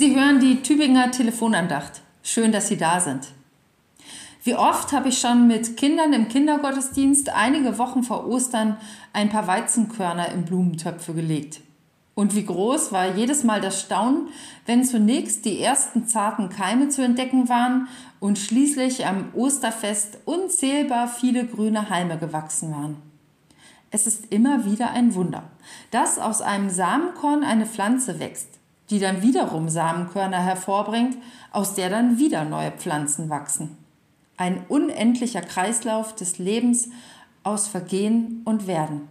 Sie hören die Tübinger Telefonandacht. Schön, dass Sie da sind. Wie oft habe ich schon mit Kindern im Kindergottesdienst einige Wochen vor Ostern ein paar Weizenkörner in Blumentöpfe gelegt. Und wie groß war jedes Mal das Staunen, wenn zunächst die ersten zarten Keime zu entdecken waren und schließlich am Osterfest unzählbar viele grüne Halme gewachsen waren. Es ist immer wieder ein Wunder, dass aus einem Samenkorn eine Pflanze wächst, die dann wiederum Samenkörner hervorbringt, aus der dann wieder neue Pflanzen wachsen. Ein unendlicher Kreislauf des Lebens aus Vergehen und Werden.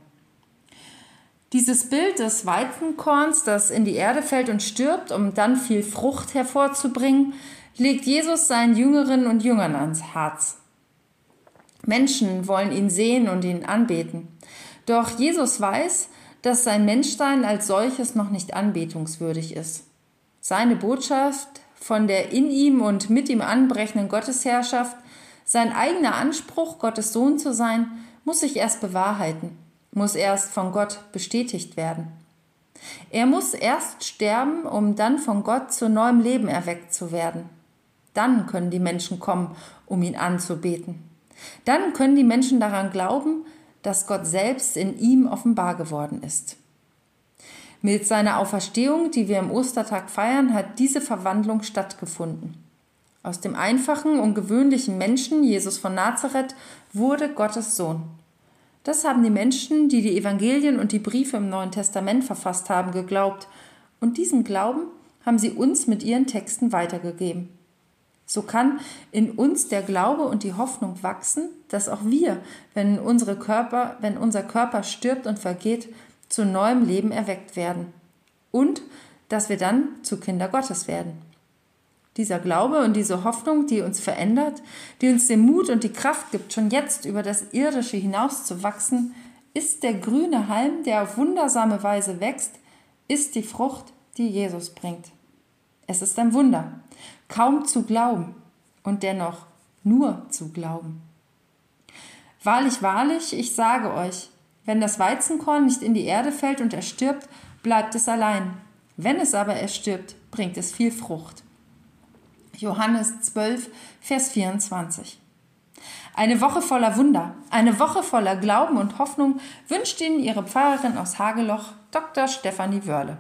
Dieses Bild des Weizenkorns, das in die Erde fällt und stirbt, um dann viel Frucht hervorzubringen, legt Jesus seinen Jüngerinnen und Jüngern ans Herz. Menschen wollen ihn sehen und ihn anbeten. Doch Jesus weiß, dass sein Menschsein als solches noch nicht anbetungswürdig ist. Seine Botschaft von der in ihm und mit ihm anbrechenden Gottesherrschaft, sein eigener Anspruch, Gottes Sohn zu sein, muss sich erst bewahrheiten, muss erst von Gott bestätigt werden. Er muss erst sterben, um dann von Gott zu neuem Leben erweckt zu werden. Dann können die Menschen kommen, um ihn anzubeten. Dann können die Menschen daran glauben, dass Gott selbst in ihm offenbar geworden ist. Mit seiner Auferstehung, die wir am Ostertag feiern, hat diese Verwandlung stattgefunden. Aus dem einfachen und gewöhnlichen Menschen, Jesus von Nazareth, wurde Gottes Sohn. Das haben die Menschen, die die Evangelien und die Briefe im Neuen Testament verfasst haben, geglaubt, und diesen Glauben haben sie uns mit ihren Texten weitergegeben. So kann in uns der Glaube und die Hoffnung wachsen, dass auch wir, wenn, unsere Körper, wenn unser Körper stirbt und vergeht, zu neuem Leben erweckt werden. Und dass wir dann zu Kinder Gottes werden. Dieser Glaube und diese Hoffnung, die uns verändert, die uns den Mut und die Kraft gibt, schon jetzt über das Irdische hinaus zu wachsen, ist der grüne Halm, der auf wundersame Weise wächst, ist die Frucht, die Jesus bringt. Es ist ein Wunder, kaum zu glauben und dennoch nur zu glauben. Wahrlich, wahrlich, ich sage euch, wenn das Weizenkorn nicht in die Erde fällt und erstirbt, bleibt es allein. Wenn es aber erstirbt, bringt es viel Frucht. Johannes 12, Vers 24. Eine Woche voller Wunder, eine Woche voller Glauben und Hoffnung wünscht Ihnen Ihre Pfarrerin aus Hageloch, Dr. Stefanie Wörle.